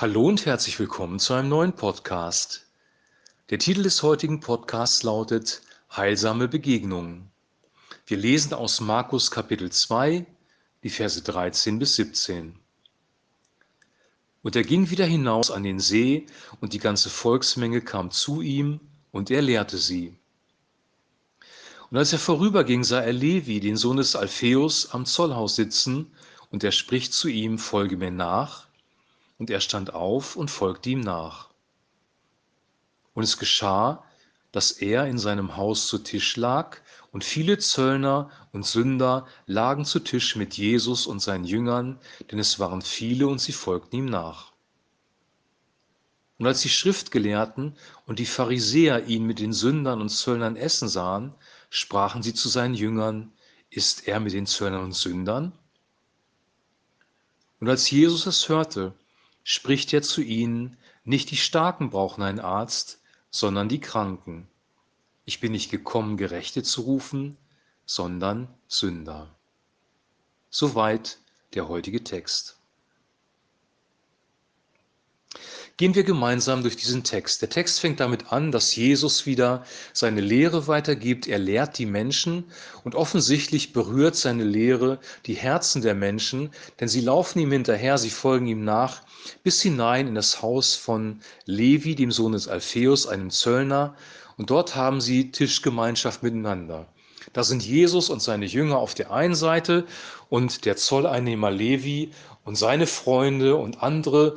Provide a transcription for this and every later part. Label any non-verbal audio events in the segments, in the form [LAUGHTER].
Hallo und herzlich willkommen zu einem neuen Podcast. Der Titel des heutigen Podcasts lautet Heilsame Begegnungen. Wir lesen aus Markus Kapitel 2, die Verse 13 bis 17. Und er ging wieder hinaus an den See, und die ganze Volksmenge kam zu ihm, und er lehrte sie. Und als er vorüberging, sah er Levi, den Sohn des Alpheus, am Zollhaus sitzen, und er spricht zu ihm, folge mir nach. Und er stand auf und folgte ihm nach. Und es geschah, dass er in seinem Haus zu Tisch lag, und viele Zöllner und Sünder lagen zu Tisch mit Jesus und seinen Jüngern, denn es waren viele und sie folgten ihm nach. Und als die Schriftgelehrten und die Pharisäer ihn mit den Sündern und Zöllnern essen sahen, sprachen sie zu seinen Jüngern, ist er mit den Zöllnern und Sündern? Und als Jesus es hörte, spricht er zu ihnen, nicht die Starken brauchen einen Arzt, sondern die Kranken. Ich bin nicht gekommen, Gerechte zu rufen, sondern Sünder. Soweit der heutige Text. Gehen wir gemeinsam durch diesen Text. Der Text fängt damit an, dass Jesus wieder seine Lehre weitergibt. Er lehrt die Menschen und offensichtlich berührt seine Lehre die Herzen der Menschen, denn sie laufen ihm hinterher, sie folgen ihm nach, bis hinein in das Haus von Levi, dem Sohn des Alpheus, einem Zöllner, und dort haben sie Tischgemeinschaft miteinander. Da sind Jesus und seine Jünger auf der einen Seite und der Zolleinnehmer Levi und seine Freunde und andere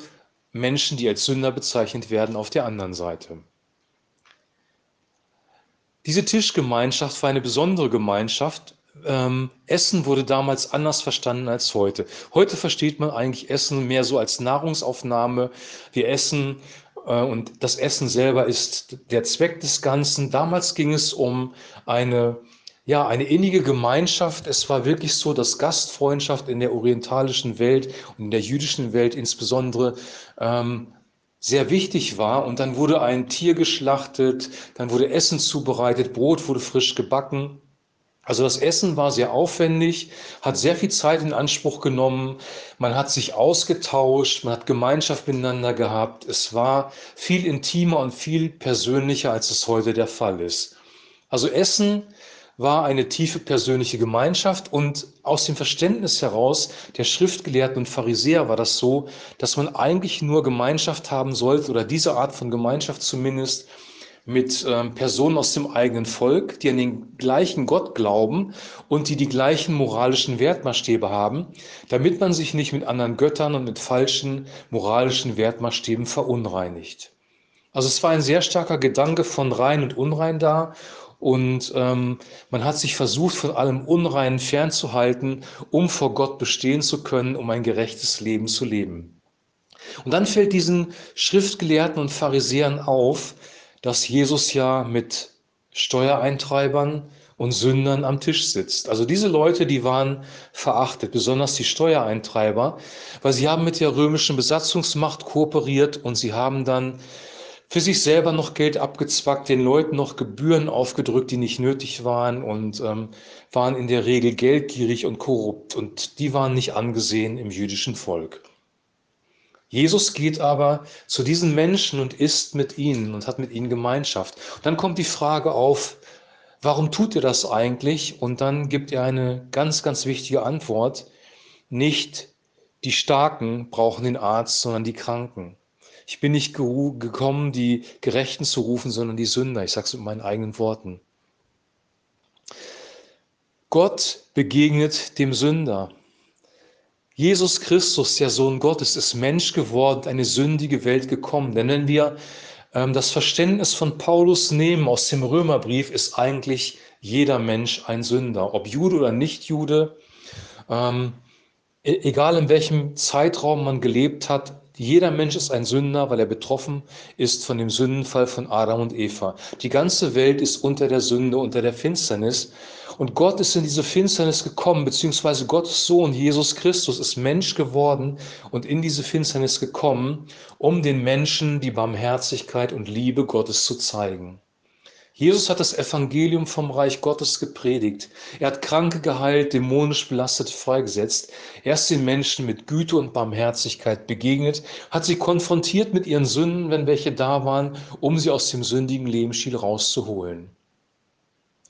Menschen, die als Sünder bezeichnet werden, auf der anderen Seite. Diese Tischgemeinschaft war eine besondere Gemeinschaft. Ähm, Essen wurde damals anders verstanden als heute. Heute versteht man eigentlich Essen mehr so als Nahrungsaufnahme. Wir essen äh, und das Essen selber ist der Zweck des Ganzen. Damals ging es um eine ja, eine innige Gemeinschaft. Es war wirklich so, dass Gastfreundschaft in der orientalischen Welt und in der jüdischen Welt insbesondere ähm, sehr wichtig war. Und dann wurde ein Tier geschlachtet, dann wurde Essen zubereitet, Brot wurde frisch gebacken. Also das Essen war sehr aufwendig, hat sehr viel Zeit in Anspruch genommen. Man hat sich ausgetauscht, man hat Gemeinschaft miteinander gehabt. Es war viel intimer und viel persönlicher, als es heute der Fall ist. Also Essen war eine tiefe persönliche Gemeinschaft und aus dem Verständnis heraus der Schriftgelehrten und Pharisäer war das so, dass man eigentlich nur Gemeinschaft haben sollte oder diese Art von Gemeinschaft zumindest mit ähm, Personen aus dem eigenen Volk, die an den gleichen Gott glauben und die die gleichen moralischen Wertmaßstäbe haben, damit man sich nicht mit anderen Göttern und mit falschen moralischen Wertmaßstäben verunreinigt. Also es war ein sehr starker Gedanke von rein und unrein da und ähm, man hat sich versucht, von allem Unreinen fernzuhalten, um vor Gott bestehen zu können, um ein gerechtes Leben zu leben. Und dann fällt diesen Schriftgelehrten und Pharisäern auf, dass Jesus ja mit Steuereintreibern und Sündern am Tisch sitzt. Also diese Leute, die waren verachtet, besonders die Steuereintreiber, weil sie haben mit der römischen Besatzungsmacht kooperiert und sie haben dann für sich selber noch Geld abgezwackt, den Leuten noch Gebühren aufgedrückt, die nicht nötig waren und ähm, waren in der Regel geldgierig und korrupt und die waren nicht angesehen im jüdischen Volk. Jesus geht aber zu diesen Menschen und isst mit ihnen und hat mit ihnen Gemeinschaft. Und dann kommt die Frage auf, warum tut er das eigentlich? Und dann gibt er eine ganz, ganz wichtige Antwort. Nicht die Starken brauchen den Arzt, sondern die Kranken. Ich bin nicht gekommen, die Gerechten zu rufen, sondern die Sünder. Ich sage es mit meinen eigenen Worten. Gott begegnet dem Sünder. Jesus Christus, der Sohn Gottes, ist Mensch geworden, eine sündige Welt gekommen. Denn wenn wir ähm, das Verständnis von Paulus nehmen aus dem Römerbrief, ist eigentlich jeder Mensch ein Sünder, ob Jude oder nicht Jude. Ähm, e-, egal in welchem Zeitraum man gelebt hat, jeder Mensch ist ein Sünder, weil er betroffen ist von dem Sündenfall von Adam und Eva. Die ganze Welt ist unter der Sünde, unter der Finsternis. Und Gott ist in diese Finsternis gekommen, beziehungsweise Gottes Sohn Jesus Christus ist Mensch geworden und in diese Finsternis gekommen, um den Menschen die Barmherzigkeit und Liebe Gottes zu zeigen. Jesus hat das Evangelium vom Reich Gottes gepredigt. Er hat Kranke geheilt, dämonisch Belastete freigesetzt. Er ist den Menschen mit Güte und Barmherzigkeit begegnet, hat sie konfrontiert mit ihren Sünden, wenn welche da waren, um sie aus dem sündigen Lebensstil rauszuholen.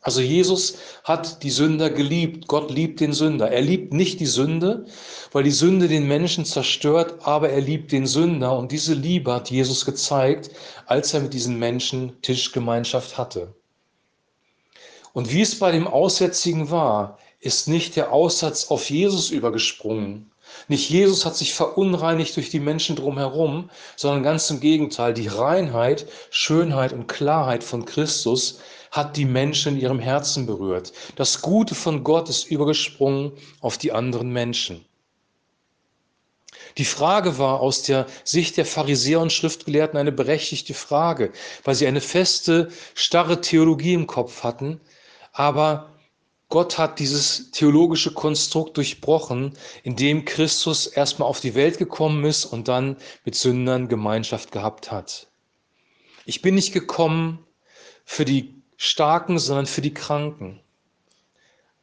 Also Jesus hat die Sünder geliebt. Gott liebt den Sünder. Er liebt nicht die Sünde, weil die Sünde den Menschen zerstört, aber er liebt den Sünder. Und diese Liebe hat Jesus gezeigt, als er mit diesen Menschen Tischgemeinschaft hatte. Und wie es bei dem Aussätzigen war, ist nicht der Aussatz auf Jesus übergesprungen. Nicht Jesus hat sich verunreinigt durch die Menschen drumherum, sondern ganz im Gegenteil, die Reinheit, Schönheit und Klarheit von Christus hat die Menschen in ihrem Herzen berührt. Das Gute von Gott ist übergesprungen auf die anderen Menschen. Die Frage war aus der Sicht der Pharisäer und Schriftgelehrten eine berechtigte Frage, weil sie eine feste, starre Theologie im Kopf hatten. Aber Gott hat dieses theologische Konstrukt durchbrochen, indem Christus erstmal auf die Welt gekommen ist und dann mit Sündern Gemeinschaft gehabt hat. Ich bin nicht gekommen für die Starken, sondern für die Kranken.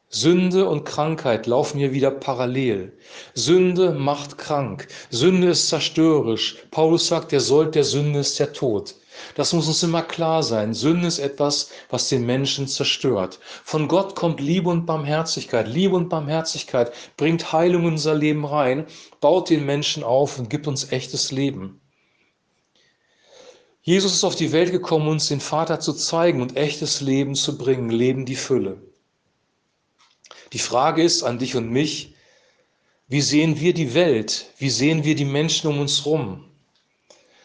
Sünde und Krankheit laufen hier wieder parallel. Sünde macht krank. Sünde ist zerstörerisch. Paulus sagt, der Sold der Sünde ist der Tod. Das muss uns immer klar sein. Sünde ist etwas, was den Menschen zerstört. Von Gott kommt Liebe und Barmherzigkeit. Liebe und Barmherzigkeit bringt Heilung in unser Leben rein, baut den Menschen auf und gibt uns echtes Leben. Jesus ist auf die Welt gekommen, uns den Vater zu zeigen und echtes Leben zu bringen, Leben die Fülle. Die Frage ist an dich und mich, wie sehen wir die Welt? Wie sehen wir die Menschen um uns herum?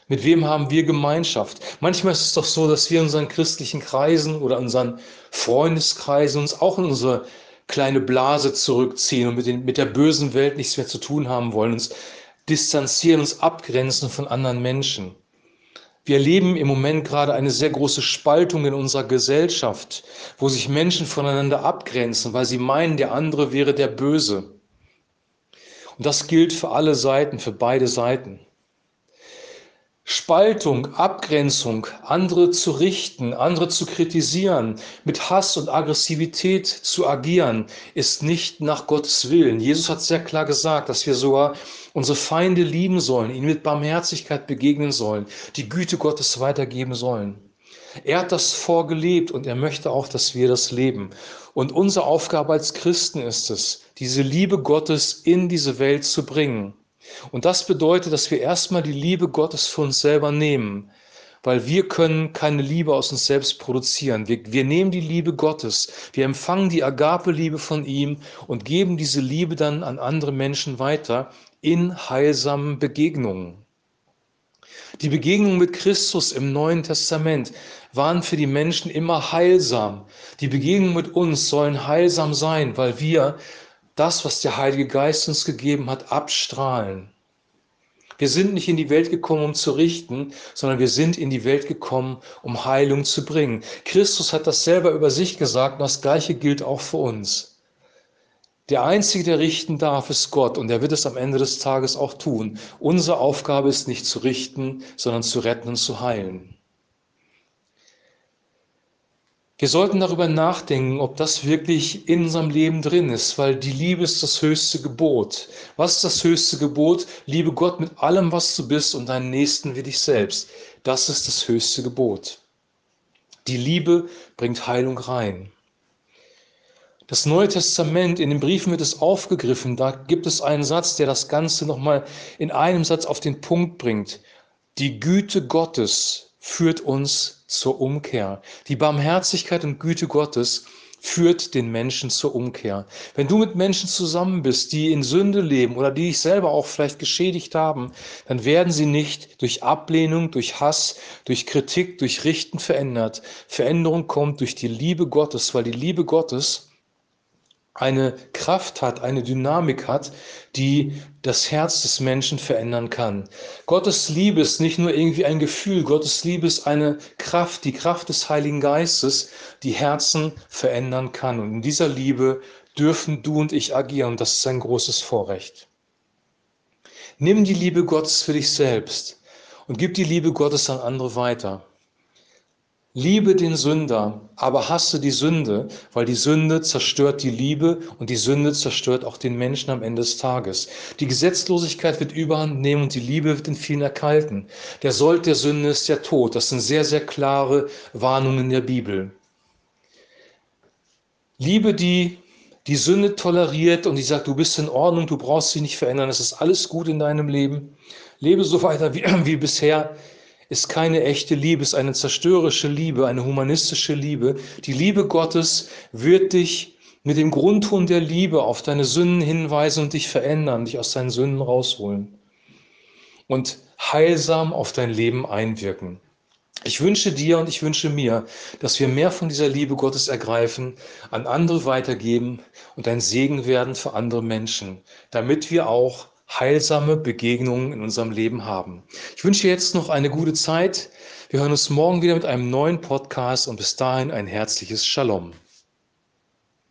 Mit wem haben wir Gemeinschaft? Manchmal ist es doch so, dass wir in unseren christlichen Kreisen oder unseren Freundeskreisen uns auch in unsere kleine Blase zurückziehen und mit, den, mit der bösen Welt nichts mehr zu tun haben wollen, uns distanzieren, uns abgrenzen von anderen Menschen. Wir erleben im Moment gerade eine sehr große Spaltung in unserer Gesellschaft, wo sich Menschen voneinander abgrenzen, weil sie meinen, der andere wäre der Böse. Und das gilt für alle Seiten, für beide Seiten. Spaltung, Abgrenzung, andere zu richten, andere zu kritisieren, mit Hass und Aggressivität zu agieren, ist nicht nach Gottes Willen. Jesus hat sehr klar gesagt, dass wir sogar unsere Feinde lieben sollen, ihnen mit Barmherzigkeit begegnen sollen, die Güte Gottes weitergeben sollen. Er hat das vorgelebt und er möchte auch, dass wir das leben. Und unsere Aufgabe als Christen ist es, diese Liebe Gottes in diese Welt zu bringen. Und das bedeutet, dass wir erstmal die Liebe Gottes für uns selber nehmen, weil wir können keine Liebe aus uns selbst produzieren. Wir, wir nehmen die Liebe Gottes, wir empfangen die Agape-Liebe von ihm und geben diese Liebe dann an andere Menschen weiter in heilsamen Begegnungen. Die Begegnungen mit Christus im Neuen Testament waren für die Menschen immer heilsam. Die Begegnungen mit uns sollen heilsam sein, weil wir das, was der Heilige Geist uns gegeben hat, abstrahlen. Wir sind nicht in die Welt gekommen, um zu richten, sondern wir sind in die Welt gekommen, um Heilung zu bringen. Christus hat das selber über sich gesagt und das Gleiche gilt auch für uns. Der Einzige, der richten darf, ist Gott und er wird es am Ende des Tages auch tun. Unsere Aufgabe ist nicht zu richten, sondern zu retten und zu heilen. Wir sollten darüber nachdenken, ob das wirklich in unserem Leben drin ist, weil die Liebe ist das höchste Gebot. Was ist das höchste Gebot? Liebe Gott mit allem, was du bist und deinen Nächsten wie dich selbst. Das ist das höchste Gebot. Die Liebe bringt Heilung rein. Das Neue Testament, in den Briefen wird es aufgegriffen. Da gibt es einen Satz, der das Ganze nochmal in einem Satz auf den Punkt bringt. Die Güte Gottes führt uns zur Umkehr. Die Barmherzigkeit und Güte Gottes führt den Menschen zur Umkehr. Wenn du mit Menschen zusammen bist, die in Sünde leben oder die dich selber auch vielleicht geschädigt haben, dann werden sie nicht durch Ablehnung, durch Hass, durch Kritik, durch Richten verändert. Veränderung kommt durch die Liebe Gottes, weil die Liebe Gottes eine Kraft hat, eine Dynamik hat, die das Herz des Menschen verändern kann. Gottes Liebe ist nicht nur irgendwie ein Gefühl, Gottes Liebe ist eine Kraft, die Kraft des Heiligen Geistes, die Herzen verändern kann. Und in dieser Liebe dürfen du und ich agieren. Das ist ein großes Vorrecht. Nimm die Liebe Gottes für dich selbst und gib die Liebe Gottes an andere weiter. Liebe den Sünder, aber hasse die Sünde, weil die Sünde zerstört die Liebe und die Sünde zerstört auch den Menschen am Ende des Tages. Die Gesetzlosigkeit wird überhand nehmen und die Liebe wird in vielen erkalten. Der Sold der Sünde ist der Tod. Das sind sehr, sehr klare Warnungen der Bibel. Liebe, die die Sünde toleriert und die sagt, du bist in Ordnung, du brauchst sie nicht verändern, es ist alles gut in deinem Leben. Lebe so weiter wie, [CLEARS THROAT] wie bisher ist keine echte Liebe, ist eine zerstörerische Liebe, eine humanistische Liebe. Die Liebe Gottes wird dich mit dem Grundton der Liebe auf deine Sünden hinweisen und dich verändern, dich aus deinen Sünden rausholen und heilsam auf dein Leben einwirken. Ich wünsche dir und ich wünsche mir, dass wir mehr von dieser Liebe Gottes ergreifen, an andere weitergeben und ein Segen werden für andere Menschen, damit wir auch heilsame Begegnungen in unserem Leben haben. Ich wünsche dir jetzt noch eine gute Zeit. Wir hören uns morgen wieder mit einem neuen Podcast und bis dahin ein herzliches Shalom.